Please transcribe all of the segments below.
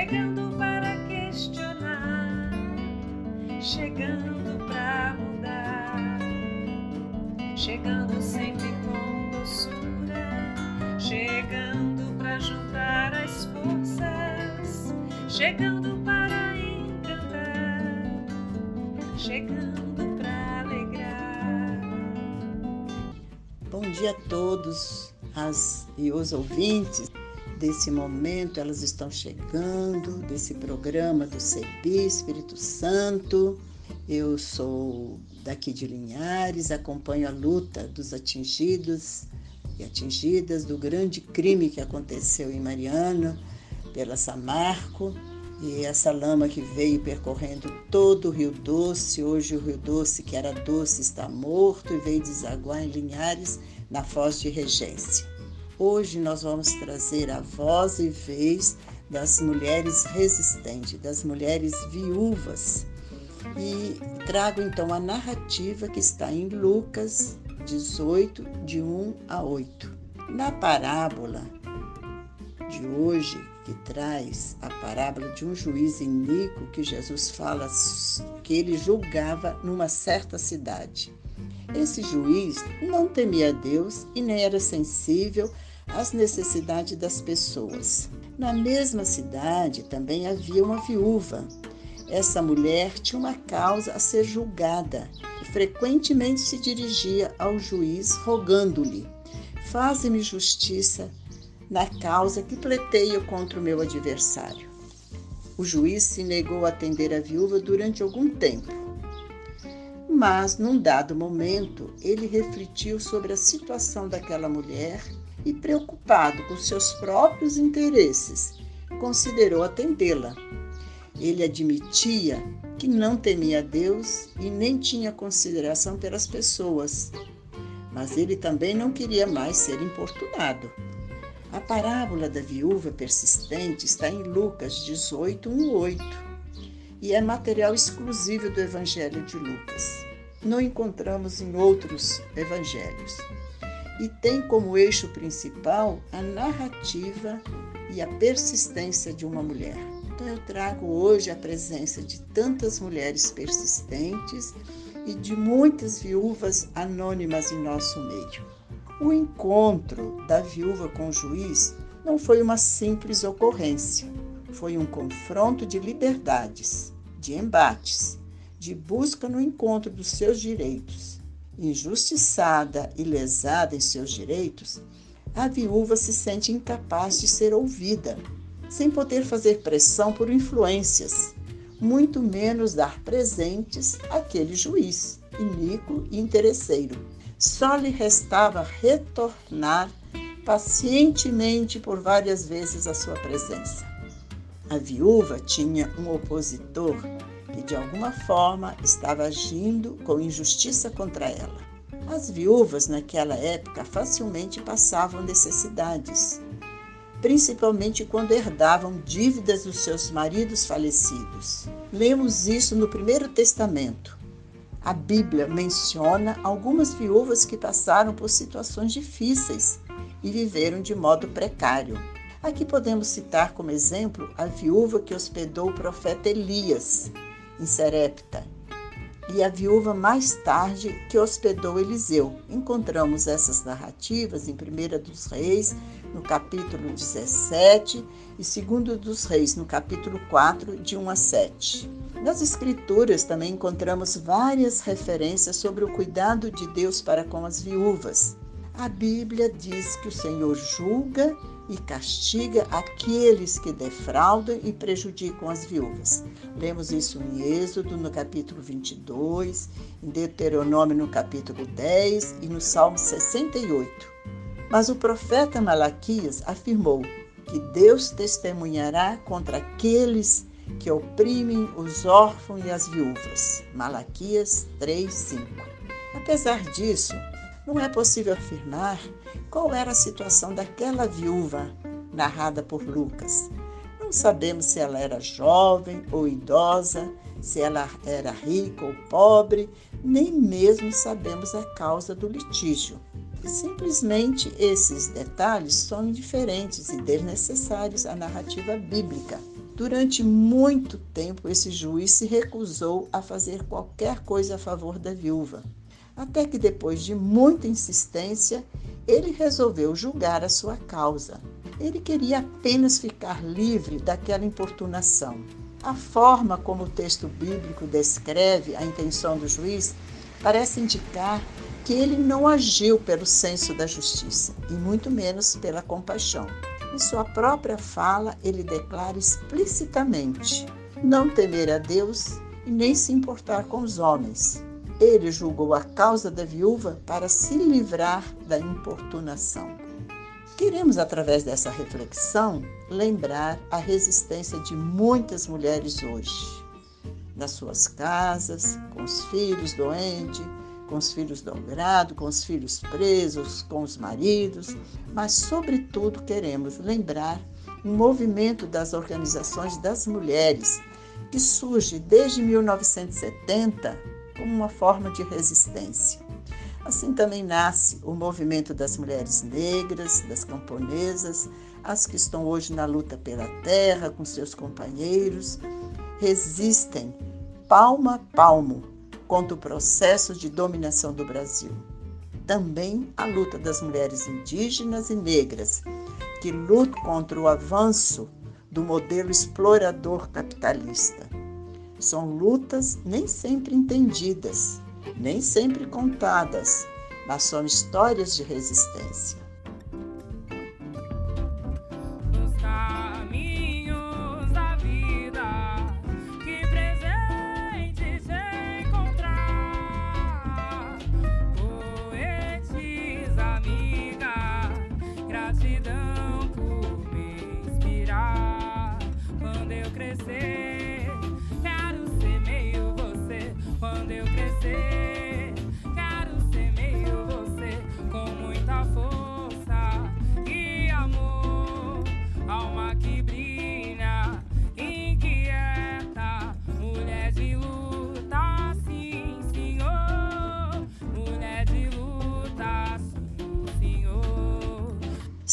chegando para questionar, chegando para mudar, chegando sempre com doçura, chegando para juntar as forças, chegando para encantar, chegando para alegrar. Bom dia a todos as e os ouvintes desse momento, elas estão chegando, desse programa do CEBI Espírito Santo. Eu sou daqui de Linhares, acompanho a luta dos atingidos e atingidas do grande crime que aconteceu em Mariana pela Samarco e essa lama que veio percorrendo todo o Rio Doce. Hoje o Rio Doce, que era doce, está morto e veio desaguar em Linhares, na Foz de Regência. Hoje nós vamos trazer a voz e vez das mulheres resistentes, das mulheres viúvas. E trago então a narrativa que está em Lucas 18, de 1 a 8. Na parábola de hoje, que traz a parábola de um juiz iníquo que Jesus fala que ele julgava numa certa cidade. Esse juiz não temia Deus e nem era sensível às necessidades das pessoas. Na mesma cidade também havia uma viúva. Essa mulher tinha uma causa a ser julgada e frequentemente se dirigia ao juiz rogando-lhe: Faze-me justiça na causa que pleiteio contra o meu adversário. O juiz se negou a atender a viúva durante algum tempo. Mas, num dado momento, ele refletiu sobre a situação daquela mulher e, preocupado com seus próprios interesses, considerou atendê-la. Ele admitia que não temia Deus e nem tinha consideração pelas pessoas, mas ele também não queria mais ser importunado. A parábola da viúva persistente está em Lucas 18, 1, 8 e é material exclusivo do Evangelho de Lucas. Não encontramos em outros evangelhos. E tem como eixo principal a narrativa e a persistência de uma mulher. Então eu trago hoje a presença de tantas mulheres persistentes e de muitas viúvas anônimas em nosso meio. O encontro da viúva com o juiz não foi uma simples ocorrência, foi um confronto de liberdades, de embates, de busca no encontro dos seus direitos. Injustiçada e lesada em seus direitos, a viúva se sente incapaz de ser ouvida, sem poder fazer pressão por influências, muito menos dar presentes àquele juiz, iníquo e interesseiro só lhe restava retornar pacientemente por várias vezes à sua presença. A viúva tinha um opositor de alguma forma estava agindo com injustiça contra ela. As viúvas naquela época facilmente passavam necessidades, principalmente quando herdavam dívidas dos seus maridos falecidos. Lemos isso no Primeiro Testamento, a Bíblia menciona algumas viúvas que passaram por situações difíceis e viveram de modo precário. Aqui podemos citar como exemplo a viúva que hospedou o profeta Elias em Serepta e a viúva mais tarde que hospedou Eliseu. Encontramos essas narrativas em 1 dos Reis, no capítulo 17, e 2 dos Reis, no capítulo 4, de 1 a 7. Nas Escrituras também encontramos várias referências sobre o cuidado de Deus para com as viúvas. A Bíblia diz que o Senhor julga e castiga aqueles que defraudam e prejudicam as viúvas. Lemos isso em Êxodo, no capítulo 22, em Deuteronômio, no capítulo 10 e no Salmo 68. Mas o profeta Malaquias afirmou que Deus testemunhará contra aqueles que oprimem os órfãos e as viúvas. Malaquias 3:5. Apesar disso, não é possível afirmar qual era a situação daquela viúva narrada por Lucas. Não sabemos se ela era jovem ou idosa, se ela era rica ou pobre, nem mesmo sabemos a causa do litígio. Simplesmente esses detalhes são indiferentes e desnecessários à narrativa bíblica. Durante muito tempo, esse juiz se recusou a fazer qualquer coisa a favor da viúva, até que, depois de muita insistência, ele resolveu julgar a sua causa. Ele queria apenas ficar livre daquela importunação. A forma como o texto bíblico descreve a intenção do juiz parece indicar que ele não agiu pelo senso da justiça e muito menos pela compaixão. Em sua própria fala, ele declara explicitamente não temer a Deus e nem se importar com os homens. Ele julgou a causa da viúva para se livrar da importunação. Queremos, através dessa reflexão, lembrar a resistência de muitas mulheres hoje, nas suas casas, com os filhos doentes, com os filhos dobrados, com os filhos presos, com os maridos, mas, sobretudo, queremos lembrar um movimento das organizações das mulheres que surge desde 1970 como uma forma de resistência. Assim também nasce o movimento das mulheres negras, das camponesas, as que estão hoje na luta pela terra com seus companheiros, resistem palmo a palmo contra o processo de dominação do Brasil. Também a luta das mulheres indígenas e negras, que lutam contra o avanço do modelo explorador capitalista. São lutas nem sempre entendidas, nem sempre contadas, mas são histórias de resistência.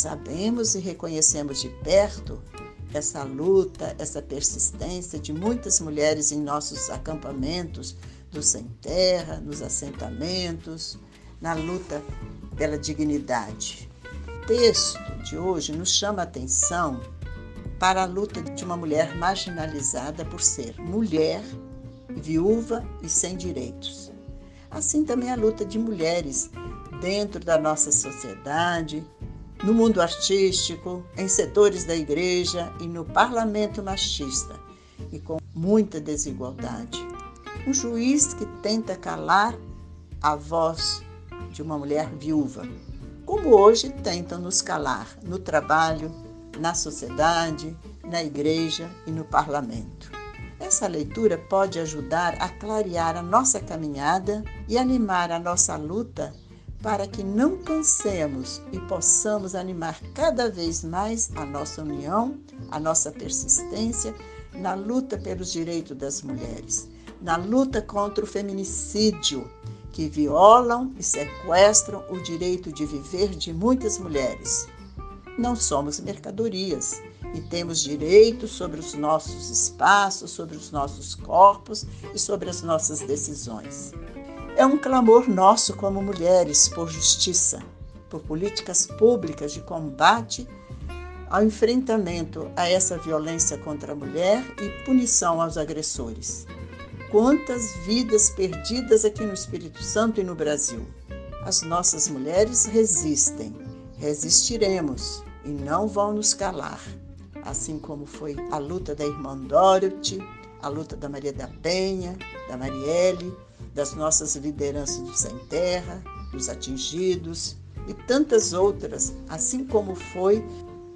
Sabemos e reconhecemos de perto essa luta, essa persistência de muitas mulheres em nossos acampamentos do sem terra, nos assentamentos, na luta pela dignidade. O texto de hoje nos chama a atenção para a luta de uma mulher marginalizada por ser mulher, viúva e sem direitos. Assim também a luta de mulheres dentro da nossa sociedade, no mundo artístico, em setores da igreja e no parlamento machista, e com muita desigualdade. Um juiz que tenta calar a voz de uma mulher viúva, como hoje tentam nos calar no trabalho, na sociedade, na igreja e no parlamento. Essa leitura pode ajudar a clarear a nossa caminhada e animar a nossa luta para que não cansemos e possamos animar cada vez mais a nossa união, a nossa persistência na luta pelos direitos das mulheres, na luta contra o feminicídio, que violam e sequestram o direito de viver de muitas mulheres. Não somos mercadorias e temos direitos sobre os nossos espaços, sobre os nossos corpos e sobre as nossas decisões. É um clamor nosso como mulheres por justiça, por políticas públicas de combate ao enfrentamento a essa violência contra a mulher e punição aos agressores. Quantas vidas perdidas aqui no Espírito Santo e no Brasil. As nossas mulheres resistem, resistiremos e não vão nos calar, assim como foi a luta da irmã Dorothy, a luta da Maria da Penha, da Marielle, das nossas lideranças do Sem Terra, dos atingidos, e tantas outras, assim como foi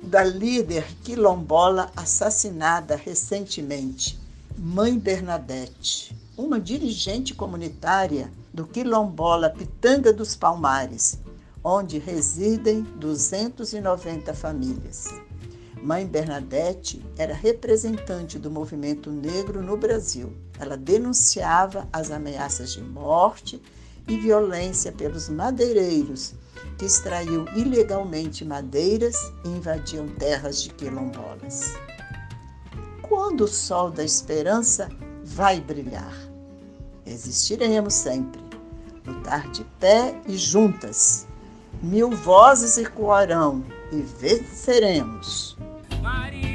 da líder quilombola assassinada recentemente, Mãe Bernadette, uma dirigente comunitária do quilombola Pitanga dos Palmares, onde residem 290 famílias. Mãe Bernadette era representante do movimento negro no Brasil. Ela denunciava as ameaças de morte e violência pelos madeireiros que extraíam ilegalmente madeiras e invadiam terras de quilombolas. Quando o sol da esperança vai brilhar? Existiremos sempre, lutar de pé e juntas. Mil vozes ecoarão e venceremos. Maria.